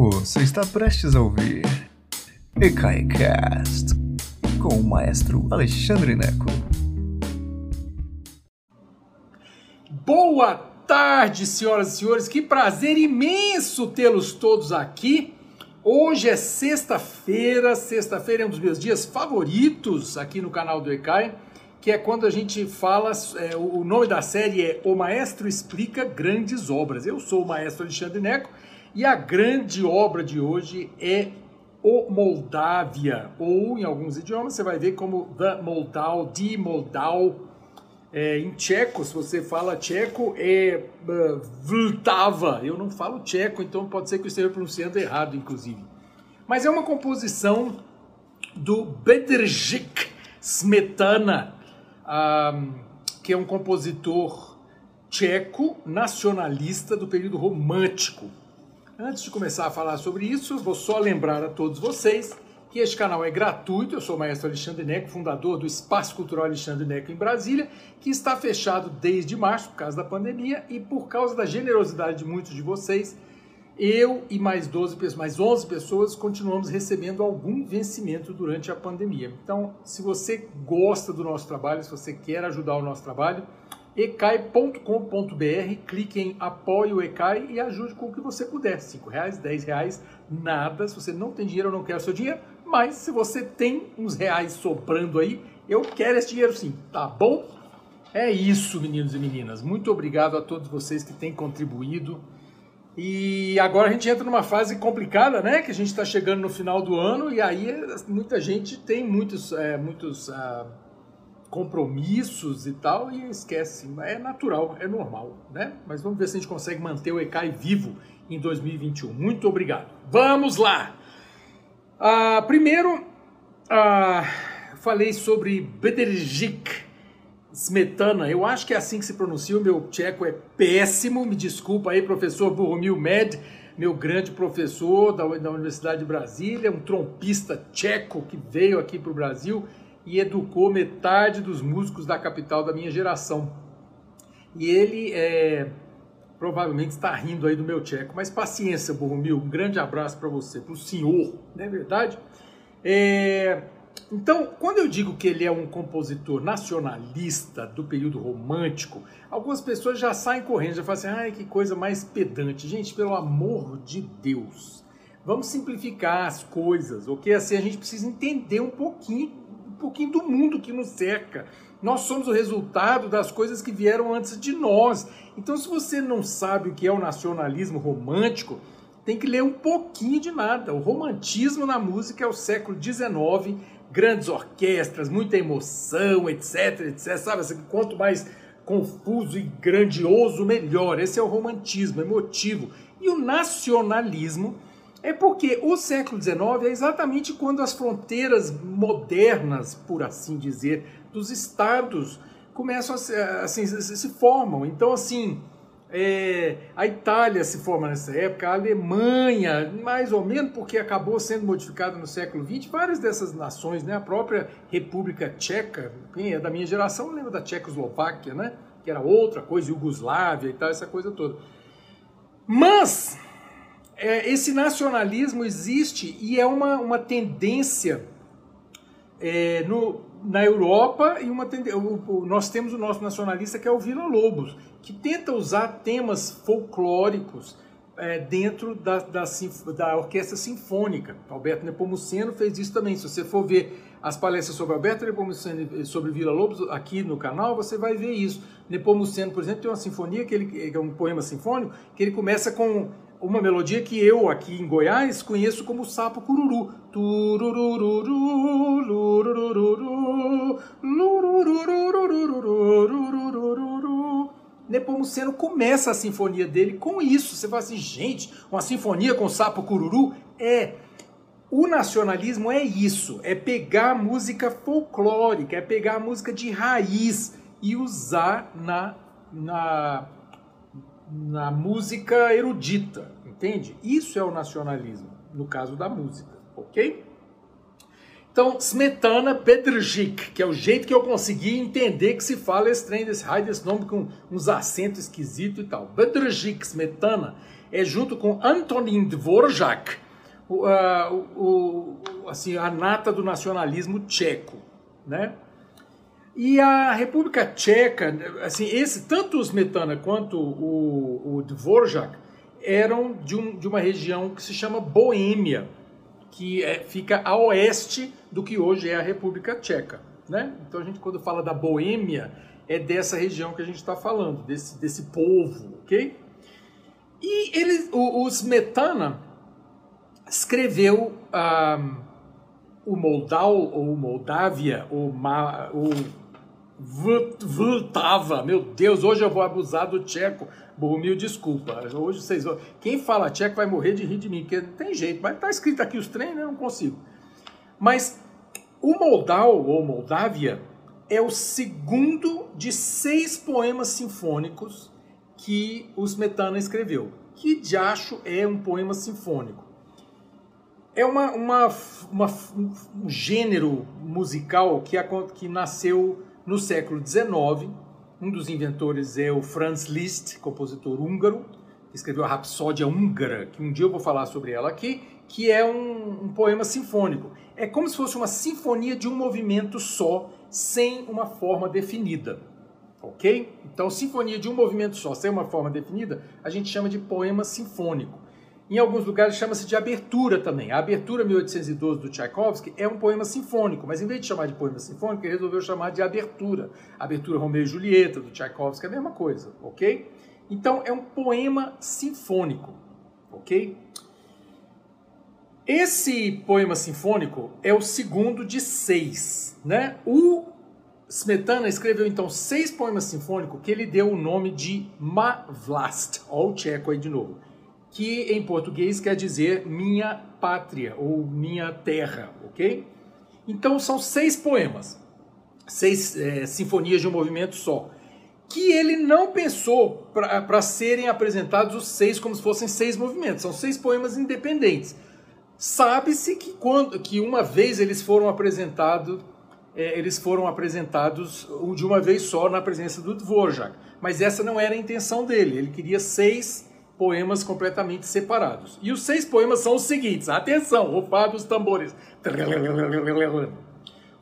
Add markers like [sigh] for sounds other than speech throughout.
Você está prestes a ouvir EKAICAST com o maestro Alexandre Neco. Boa tarde, senhoras e senhores. Que prazer imenso tê-los todos aqui. Hoje é sexta-feira. Sexta-feira é um dos meus dias favoritos aqui no canal do ECAI, que é quando a gente fala. É, o nome da série é O Maestro Explica Grandes Obras. Eu sou o maestro Alexandre Neco e a grande obra de hoje é O Moldávia, ou em alguns idiomas você vai ver como The Moldau, Die Moldau. É, em tcheco, se você fala tcheco, é uh, Vltava. Eu não falo tcheco, então pode ser que eu esteja pronunciando errado, inclusive. Mas é uma composição do Bedřich Smetana, um, que é um compositor tcheco nacionalista do período romântico. Antes de começar a falar sobre isso, vou só lembrar a todos vocês que este canal é gratuito. Eu sou o maestro Alexandre Neco, fundador do Espaço Cultural Alexandre Neco em Brasília, que está fechado desde março por causa da pandemia e por causa da generosidade de muitos de vocês. Eu e mais 12 pessoas, mais 11 pessoas continuamos recebendo algum vencimento durante a pandemia. Então, se você gosta do nosso trabalho, se você quer ajudar o nosso trabalho, ecai.com.br, clique em apoie o Ecai e ajude com o que você puder, cinco reais, dez reais, nada, se você não tem dinheiro, eu não quero seu dinheiro, mas se você tem uns reais sobrando aí, eu quero esse dinheiro sim, tá bom? É isso, meninos e meninas, muito obrigado a todos vocês que têm contribuído, e agora a gente entra numa fase complicada, né? Que a gente está chegando no final do ano e aí muita gente tem muitos, é, muitos uh, compromissos e tal e esquece. É natural, é normal, né? Mas vamos ver se a gente consegue manter o ECAI vivo em 2021. Muito obrigado. Vamos lá! Ah, primeiro, ah, falei sobre Bedrzich Smetana. Eu acho que é assim que se pronuncia. O meu tcheco é péssimo. Me desculpa aí, professor Burmil Med, meu grande professor da, da Universidade de Brasília, um trompista tcheco que veio aqui para o Brasil e educou metade dos músicos da capital da minha geração. E ele é, provavelmente está rindo aí do meu tcheco, mas paciência, Borromil, um grande abraço para você, para o senhor, não é verdade? É, então, quando eu digo que ele é um compositor nacionalista do período romântico, algumas pessoas já saem correndo, já falam assim, ai, que coisa mais pedante. Gente, pelo amor de Deus, vamos simplificar as coisas, ok? Assim a gente precisa entender um pouquinho pouquinho do mundo que nos cerca. Nós somos o resultado das coisas que vieram antes de nós. Então, se você não sabe o que é o nacionalismo romântico, tem que ler um pouquinho de nada. O romantismo na música é o século XIX, grandes orquestras, muita emoção, etc, etc. Sabe, assim, quanto mais confuso e grandioso, melhor. Esse é o romantismo emotivo. E o nacionalismo é porque o século XIX é exatamente quando as fronteiras modernas, por assim dizer, dos estados começam a se, assim, se formam. Então, assim, é, a Itália se forma nessa época, a Alemanha, mais ou menos, porque acabou sendo modificada no século XX, várias dessas nações, né? a própria República Tcheca, quem é da minha geração lembra da Tchecoslováquia, né? que era outra coisa, Iugoslávia e tal, essa coisa toda. Mas é, esse nacionalismo existe e é uma, uma tendência é, no, na Europa e uma o, nós temos o nosso nacionalista que é o Vila Lobos, que tenta usar temas folclóricos é, dentro da, da, da, orquestra sinfônica. Alberto Nepomuceno fez isso também. Se você for ver as palestras sobre Alberto Nepomuceno sobre Vila Lobos aqui no canal, você vai ver isso. Nepomuceno, por exemplo, tem uma sinfonia que ele é um poema sinfônico que ele começa com uma melodia que eu aqui em Goiás conheço como sapo cururu. Nepomuceno começa a sinfonia dele com isso. Você fala assim, gente, uma sinfonia com sapo cururu? É. O nacionalismo é isso, é pegar a música folclórica, é pegar a música de raiz e usar na, na na música erudita, entende? Isso é o nacionalismo, no caso da música, ok? Então, Smetana Bedrzich, que é o jeito que eu consegui entender que se fala esse trem desse raio desse nome com uns acentos esquisitos e tal. Bedrzich Smetana é junto com Antonin Dvorak, o, o, o, assim, a nata do nacionalismo tcheco, né? E a República Tcheca, assim, esse, tanto o Smetana quanto o, o Dvorak eram de, um, de uma região que se chama Boêmia, que é, fica a oeste do que hoje é a República Tcheca. Né? Então a gente quando fala da Boêmia é dessa região que a gente está falando, desse, desse povo, ok? E ele, o, o Smetana escreveu um, o Moldau ou Moldávia ou, Ma, ou Vltava, meu Deus, hoje eu vou abusar do tcheco. Borromil, desculpa. Hoje vocês vão. Quem fala tcheco vai morrer de rir de mim, porque não tem jeito, mas tá escrito aqui os trem, né? Eu não consigo. Mas o Moldau, ou Moldávia, é o segundo de seis poemas sinfônicos que o Smetana escreveu. Que diacho é um poema sinfônico? É uma, uma, uma um gênero musical que, que nasceu no século XIX. Um dos inventores é o Franz Liszt, compositor húngaro, que escreveu a Rapsódia Húngara, que um dia eu vou falar sobre ela aqui, que é um, um poema sinfônico. É como se fosse uma sinfonia de um movimento só, sem uma forma definida. Ok? Então, sinfonia de um movimento só, sem uma forma definida, a gente chama de poema sinfônico. Em alguns lugares chama-se de abertura também. A abertura 1812 do Tchaikovsky é um poema sinfônico, mas em vez de chamar de poema sinfônico, ele resolveu chamar de abertura. abertura Romeu e Julieta do Tchaikovsky é a mesma coisa, ok? Então é um poema sinfônico, ok? Esse poema sinfônico é o segundo de seis, né? O Smetana escreveu então seis poemas sinfônicos que ele deu o nome de Mavlast, olha o tcheco aí de novo que em português quer dizer minha pátria ou minha terra, ok? Então são seis poemas, seis é, sinfonias de um movimento só, que ele não pensou para serem apresentados os seis como se fossem seis movimentos, são seis poemas independentes. Sabe-se que quando que uma vez eles foram apresentados é, eles foram apresentados de uma vez só na presença do Dvorak, mas essa não era a intenção dele. Ele queria seis poemas completamente separados. E os seis poemas são os seguintes: atenção, rufar dos tambores.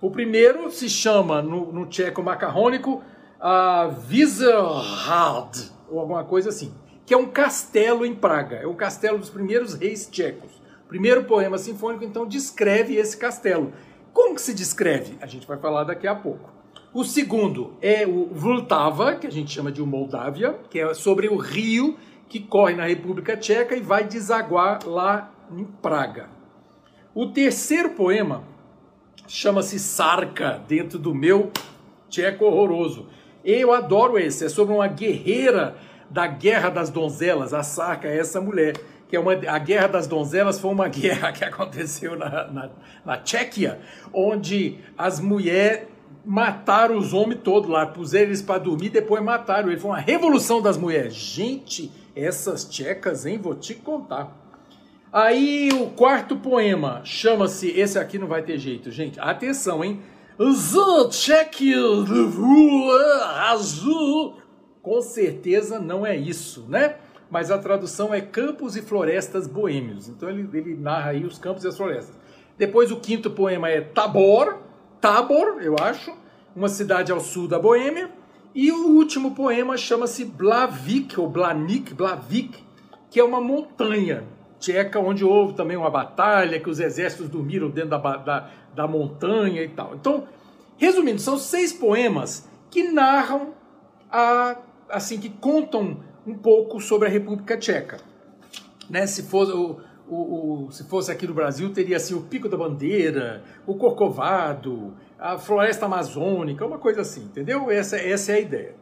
O primeiro se chama, no, no tcheco macarrônico, uh, Viserhard, ou alguma coisa assim, que é um castelo em Praga. É o castelo dos primeiros reis tchecos. O primeiro poema sinfônico, então, descreve esse castelo. Como que se descreve? A gente vai falar daqui a pouco. O segundo é o Vltava, que a gente chama de Moldávia, que é sobre o rio que corre na República Tcheca e vai desaguar lá em Praga. O terceiro poema chama-se Sarka, dentro do meu tcheco horroroso. Eu adoro esse, é sobre uma guerreira da Guerra das Donzelas. A Sarka é essa mulher, que é uma, a Guerra das Donzelas foi uma [laughs] guerra que aconteceu na, na, na Tchequia, onde as mulheres mataram os homens todos lá, puseram eles para dormir, depois mataram. Ele foi uma revolução das mulheres. Gente, essas tchecas, hein? Vou te contar. Aí o quarto poema chama-se. Esse aqui não vai ter jeito, gente. Atenção, hein? azul. Com certeza não é isso, né? Mas a tradução é Campos e Florestas Boêmios. Então ele, ele narra aí os campos e as florestas. Depois o quinto poema é Tabor, Tabor, eu acho, uma cidade ao sul da Boêmia. E o último poema chama-se Blavik, ou Blanik, Blavik, que é uma montanha tcheca onde houve também uma batalha, que os exércitos dormiram dentro da, da, da montanha e tal. Então, resumindo, são seis poemas que narram, a, assim, que contam um pouco sobre a República Tcheca. Né? Se fosse o, o, se fosse aqui no Brasil, teria assim, o Pico da Bandeira, o Corcovado, a floresta amazônica, uma coisa assim, entendeu? Essa, essa é a ideia.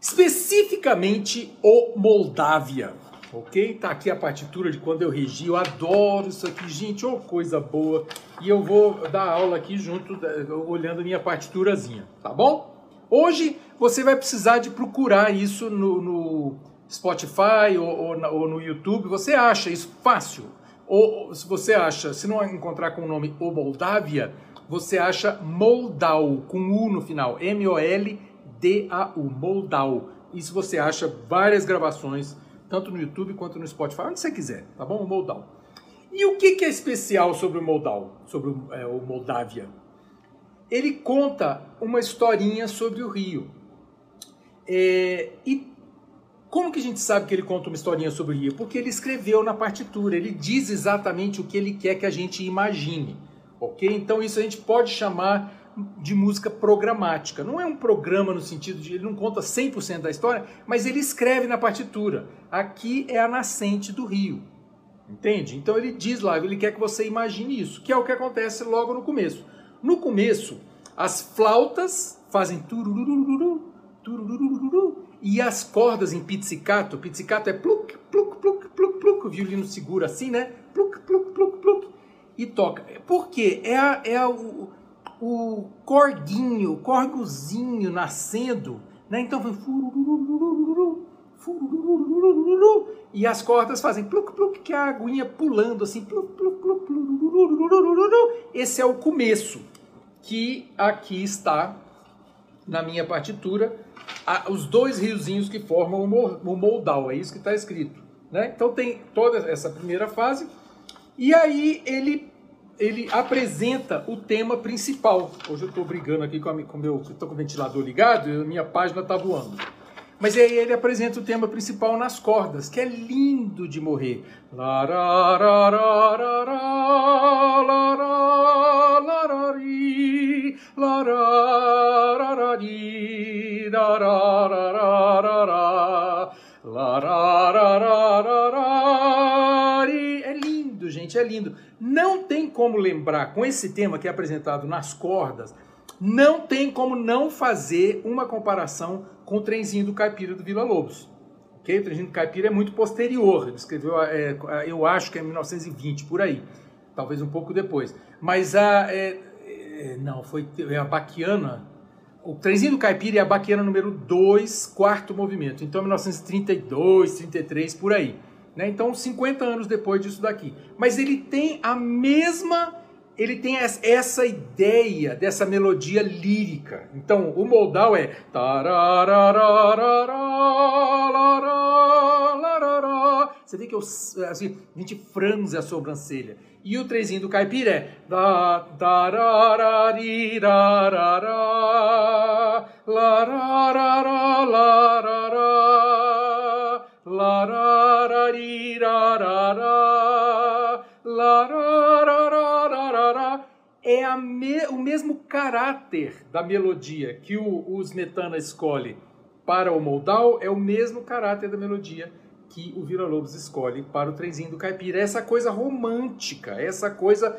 Especificamente o Moldávia, ok? Tá aqui a partitura de quando eu regi, eu adoro isso aqui, gente, oh, coisa boa. E eu vou dar aula aqui junto, olhando minha partiturazinha, tá bom? Hoje você vai precisar de procurar isso no, no Spotify ou, ou, ou, no YouTube, você acha isso fácil. Ou se você acha, se não encontrar com o nome O Moldávia, você acha Moldau, com U no final, M-O-L-D-A-U, Moldau. Isso você acha várias gravações, tanto no YouTube quanto no Spotify, onde você quiser, tá bom? O Moldau. E o que, que é especial sobre o Moldau, sobre o, é, o Moldávia? Ele conta uma historinha sobre o Rio. É, e como que a gente sabe que ele conta uma historinha sobre o Rio? Porque ele escreveu na partitura, ele diz exatamente o que ele quer que a gente imagine, ok? Então isso a gente pode chamar de música programática. Não é um programa no sentido de ele não conta 100% da história, mas ele escreve na partitura. Aqui é a nascente do rio. Entende? Então ele diz lá, ele quer que você imagine isso, que é o que acontece logo no começo. No começo, as flautas fazem tururururu, tururururu, e as cordas em pizzicato, pizzicato é pluk, pluk, pluk, pluk, pluk, o violino segura assim, né? Pluk, pluk, pluk, pluk, e toca. Por quê? É, a, é a, o, o corguinho, o corgozinho nascendo, né? Então vai e as cordas fazem pluk, pluk, que é a aguinha pulando assim, pluk, pluk, pluk, pluk, esse é o começo, que aqui está na minha partitura os dois riozinhos que formam o Moldau, é isso que está escrito. Né? Então tem toda essa primeira fase, e aí ele, ele apresenta o tema principal. Hoje eu estou brigando aqui com, a, meu, estou com ventilador ligado e a minha página está voando. Mas aí ele apresenta o tema principal nas cordas, que é lindo de morrer. É lindo, gente, é lindo. Não tem como lembrar com esse tema que é apresentado nas cordas, não tem como não fazer uma comparação com o trenzinho do caipira do Vila Lobos. Okay? O trenzinho do caipira é muito posterior, ele escreveu, é, eu acho que é 1920, por aí, talvez um pouco depois. Mas a. É, não, foi a Baquiana. O trenzinho do caipira é a Baquiana número 2, quarto movimento. Então, 1932, 33, por aí. Né? Então, 50 anos depois disso daqui. Mas ele tem a mesma ele tem essa ideia dessa melodia lírica. Então, o modal é você vê que eu, assim, a gente franze a sobrancelha. E o trezinho do caipira é é me, o mesmo caráter da melodia que o, o Smetana escolhe para o Moldau, é o mesmo caráter da melodia que o Vila Lobos escolhe para o trenzinho do caipira. Essa coisa romântica, essa coisa.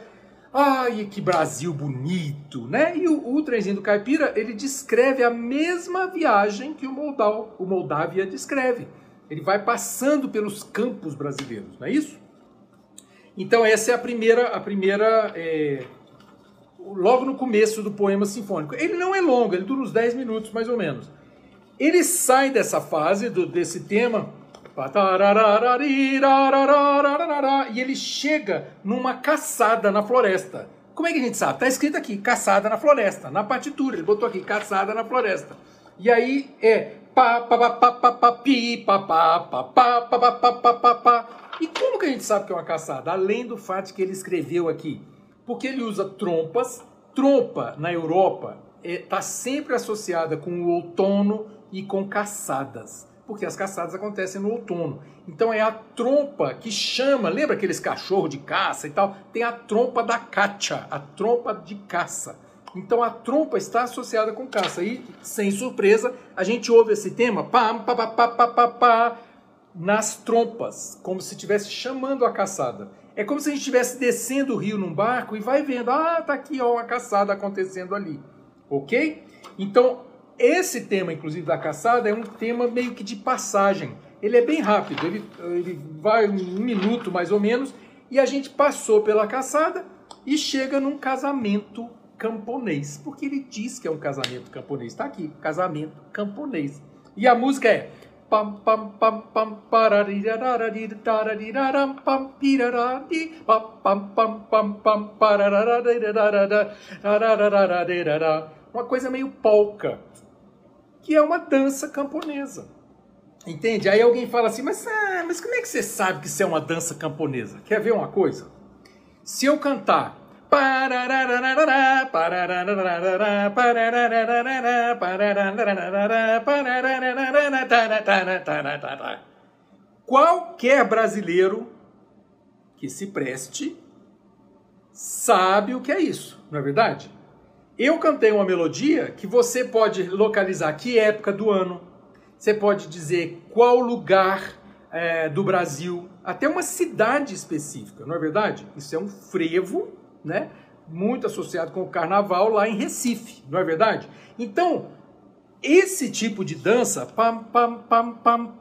Ai, que Brasil bonito, né? E o, o trenzinho do caipira, ele descreve a mesma viagem que o Moldau, o Moldávia descreve. Ele vai passando pelos campos brasileiros, não é isso? Então essa é a primeira, a primeira é, logo no começo do poema sinfônico. Ele não é longo, ele dura uns 10 minutos mais ou menos. Ele sai dessa fase do, desse tema e ele chega numa caçada na floresta. Como é que a gente sabe? Está escrito aqui, caçada na floresta, na partitura. Ele botou aqui, caçada na floresta. E aí é pá, pi. E como que a gente sabe que é uma caçada? Além do fato que ele escreveu aqui porque ele usa trompas. Trompa na Europa está sempre associada com o outono e com caçadas, porque as caçadas acontecem no outono. Então é a trompa que chama, lembra aqueles cachorros de caça e tal? Tem a trompa da cacha, a trompa de caça. Então a trompa está associada com caça. E, sem surpresa, a gente ouve esse tema pá, pá, pá, pá, pá, pá, pá, nas trompas, como se estivesse chamando a caçada. É como se a gente estivesse descendo o rio num barco e vai vendo, ah, tá aqui ó, uma caçada acontecendo ali. Ok? Então, esse tema, inclusive, da caçada, é um tema meio que de passagem. Ele é bem rápido, ele, ele vai um minuto mais ou menos, e a gente passou pela caçada e chega num casamento camponês. Porque ele diz que é um casamento camponês. Está aqui, casamento camponês. E a música é pam pam pam pam pam pam pam pam pam pam uma coisa meio polca que é uma dança camponesa Entende? Aí alguém fala assim, mas, ah, mas como é que você sabe que isso é uma dança camponesa? Quer ver uma coisa? Se eu cantar Qualquer brasileiro que se preste sabe o que é isso, não é verdade? Eu cantei uma melodia que você pode localizar que época do ano, você pode dizer qual lugar é, do Brasil, até uma cidade específica, não é verdade? Isso é um frevo, né? Muito associado com o carnaval lá em Recife, não é verdade? Então, esse tipo de dança, pam pam pam pam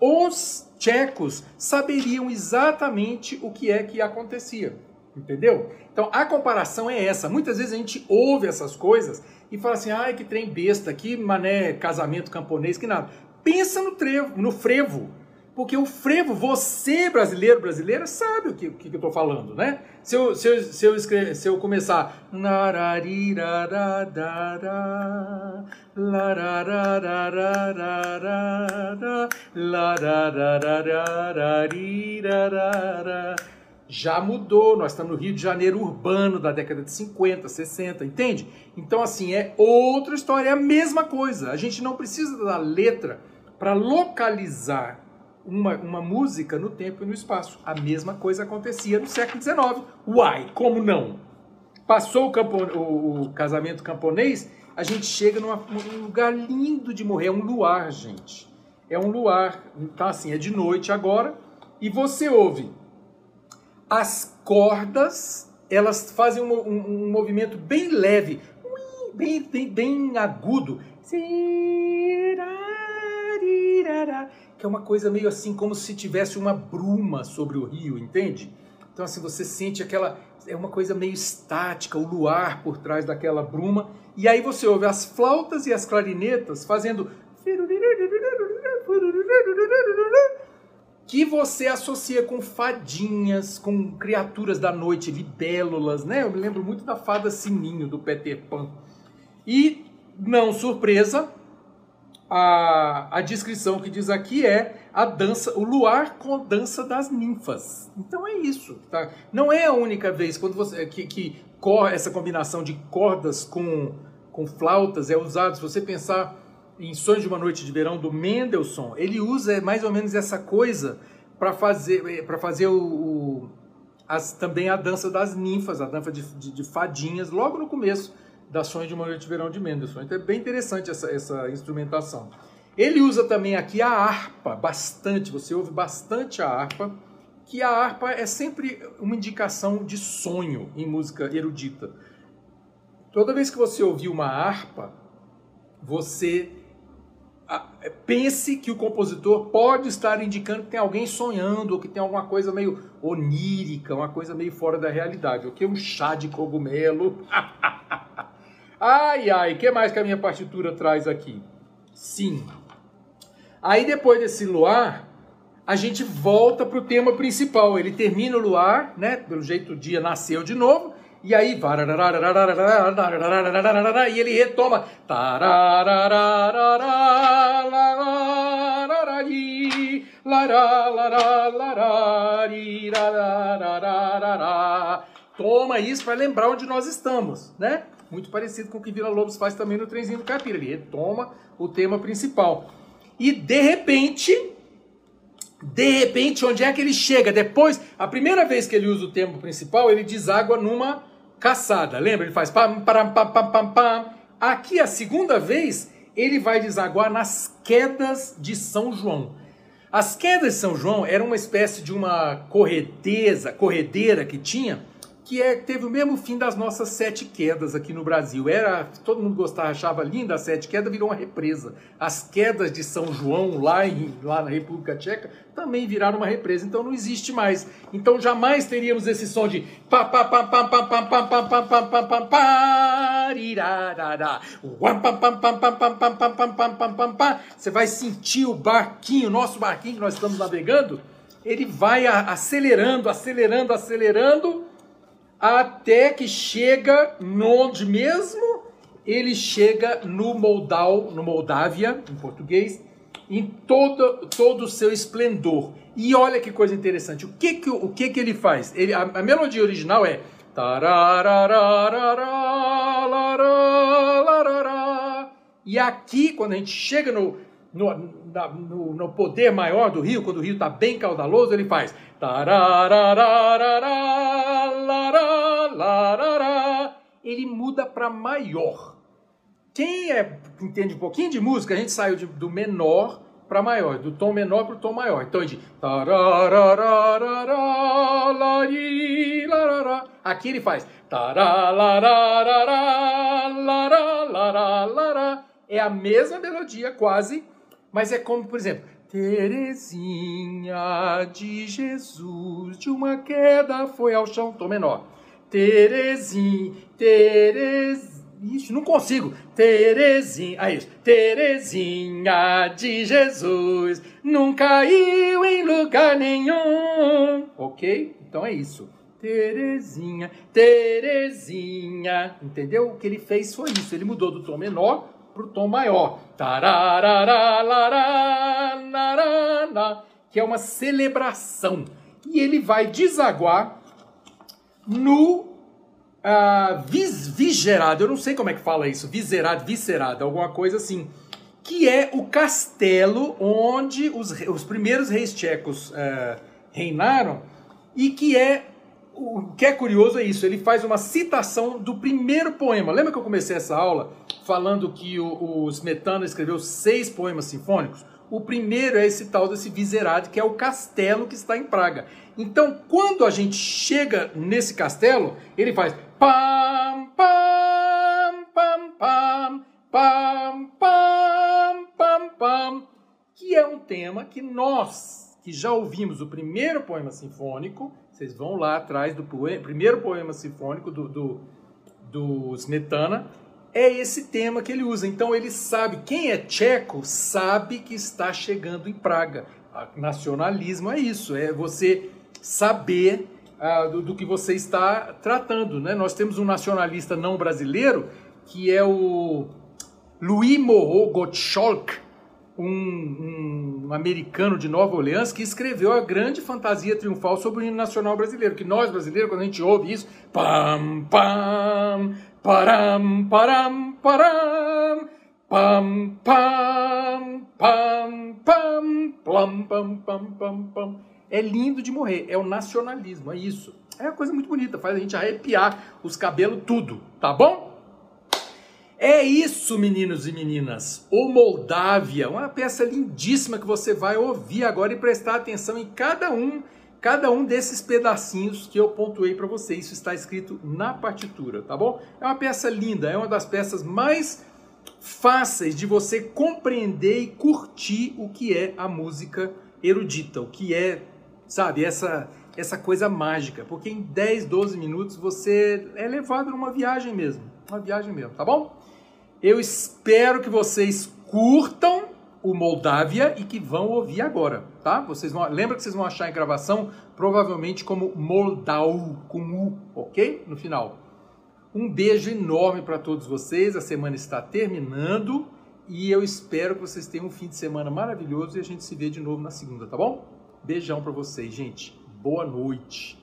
os tchecos saberiam exatamente o que é que acontecia. Entendeu? Então a comparação é essa. Muitas vezes a gente ouve essas coisas e fala assim: ai, que trem besta, que mané casamento camponês, que nada. Pensa no, trevo, no frevo. Porque o frevo, você brasileiro, brasileira, sabe o que, que eu estou falando, né? Se eu, se eu, se eu, escrever, se eu começar. Já mudou, nós estamos no Rio de Janeiro urbano da década de 50, 60, entende? Então, assim, é outra história, é a mesma coisa. A gente não precisa da letra para localizar uma, uma música no tempo e no espaço. A mesma coisa acontecia no século XIX. Uai, como não? Passou o, campo, o, o casamento camponês, a gente chega num lugar lindo de morrer. É um luar, gente. É um luar. Então, assim, é de noite agora. E você ouve as cordas, elas fazem um, um, um movimento bem leve, bem, bem, bem agudo que é uma coisa meio assim como se tivesse uma bruma sobre o rio, entende? Então assim você sente aquela é uma coisa meio estática, o luar por trás daquela bruma, e aí você ouve as flautas e as clarinetas fazendo que você associa com fadinhas, com criaturas da noite, libélulas, né? Eu me lembro muito da fada Sininho do Peter Pan. E não surpresa, a, a descrição que diz aqui é a dança, o luar com a dança das ninfas. Então é isso, tá? Não é a única vez quando você que, que essa combinação de cordas com, com flautas é usado. Se você pensar em Sonhos de uma Noite de Verão do Mendelssohn, ele usa mais ou menos essa coisa para fazer para fazer o, o as, também a dança das ninfas, a dança de, de, de fadinhas, logo no começo da Sonho de uma Noite de Verão de Mendelssohn. Então é bem interessante essa, essa instrumentação. Ele usa também aqui a harpa, bastante, você ouve bastante a harpa, que a harpa é sempre uma indicação de sonho em música erudita. Toda vez que você ouvir uma harpa, você pense que o compositor pode estar indicando que tem alguém sonhando, ou que tem alguma coisa meio onírica, uma coisa meio fora da realidade, ou que é um chá de cogumelo. [laughs] Ai, ai, que mais que a minha partitura traz aqui? Sim. Aí depois desse luar, a gente volta para o tema principal. Ele termina o luar, né? Pelo jeito o dia nasceu de novo. E aí, e ele retoma. Toma isso para lembrar onde nós estamos, né? Muito parecido com o que Vila Lobos faz também no Trenzinho do Capira. Ele retoma o tema principal. E de repente, de repente, onde é que ele chega? Depois, a primeira vez que ele usa o tema principal, ele deságua numa caçada. Lembra? Ele faz pam, pam, pam, pam, pam, pam. Aqui, a segunda vez, ele vai desaguar nas quedas de São João. As quedas de São João eram uma espécie de uma corredeza, corredeira que tinha, que é, teve o mesmo fim das nossas sete quedas aqui no Brasil. Era Todo mundo gostava, achava linda a sete quedas, virou uma represa. As quedas de São João, lá, em, lá na República Tcheca, também viraram uma represa. Então não existe mais. Então jamais teríamos esse som de pá pá pá pá pá pá pá pá pá pá pá pá pá Você vai sentir o barquinho, nosso barquinho que nós estamos navegando, ele vai acelerando, acelerando, acelerando até que chega onde mesmo? ele chega no Moldal, no Moldávia, em português, em todo, todo o seu esplendor. E olha que coisa interessante. O que que, o que, que ele faz? Ele, a, a melodia original é e aqui, quando a gente chega no, no, na, no, no, poder maior do rio, quando o rio está bem caudaloso, ele faz. Ele muda para maior. Quem é, entende um pouquinho de música, a gente saiu de, do menor para maior, do tom menor para o tom maior. Então, de aqui ele faz é a mesma melodia quase, mas é como, por exemplo, Terezinha de Jesus, de uma queda foi ao chão, tom menor. Terezinha, Terezinha Ixi, não consigo. Terezinha, aí isso. Terezinha de Jesus não caiu em lugar nenhum. Ok? Então é isso. Terezinha, Terezinha. Entendeu? O que ele fez foi isso. Ele mudou do tom menor para o tom maior. Que é uma celebração. E ele vai desaguar no uh, vis, vigerado, eu não sei como é que fala isso, viserado, viscerado, alguma coisa assim, que é o castelo onde os, os primeiros reis tchecos uh, reinaram e que é o que é curioso é isso, ele faz uma citação do primeiro poema. Lembra que eu comecei essa aula falando que o, o Smetana escreveu seis poemas sinfônicos? O primeiro é esse tal desse Viserade, que é o castelo que está em Praga. Então, quando a gente chega nesse castelo, ele faz pam, pam, pam, pam, pam, pam, pam, pam, que é um tema que nós, que já ouvimos o primeiro poema sinfônico, vocês vão lá atrás do poema, primeiro poema sinfônico do, do, do Smetana, é esse tema que ele usa. Então ele sabe, quem é tcheco sabe que está chegando em Praga. nacionalismo é isso, é você saber ah, do, do, que você está tratando. Né? Nós temos um nacionalista não brasileiro que é o Louis Moreau Gottschalk, um, um, americano de Nova Orleans que escreveu a grande fantasia triunfal sobre o hino nacional brasileiro. Que nós, brasileiros, quando a gente ouve isso, pam, pam, param, param, param, pam, pam, pam, pam, pam, pam, pam, pam. É lindo de morrer, é o nacionalismo, é isso. É uma coisa muito bonita, faz a gente arrepiar os cabelos, tudo, tá bom? É isso, meninos e meninas. O Moldávia, uma peça lindíssima que você vai ouvir agora e prestar atenção em cada um, cada um desses pedacinhos que eu pontuei para você. Isso está escrito na partitura, tá bom? É uma peça linda, é uma das peças mais fáceis de você compreender e curtir o que é a música erudita, o que é, sabe, essa essa coisa mágica, porque em 10, 12 minutos você é levado numa viagem mesmo, uma viagem mesmo, tá bom? Eu espero que vocês curtam o Moldávia e que vão ouvir agora, tá? Vocês vão, lembra que vocês vão achar em gravação provavelmente como Moldau com U, ok? No final. Um beijo enorme para todos vocês. A semana está terminando e eu espero que vocês tenham um fim de semana maravilhoso e a gente se vê de novo na segunda, tá bom? Beijão para vocês, gente. Boa noite.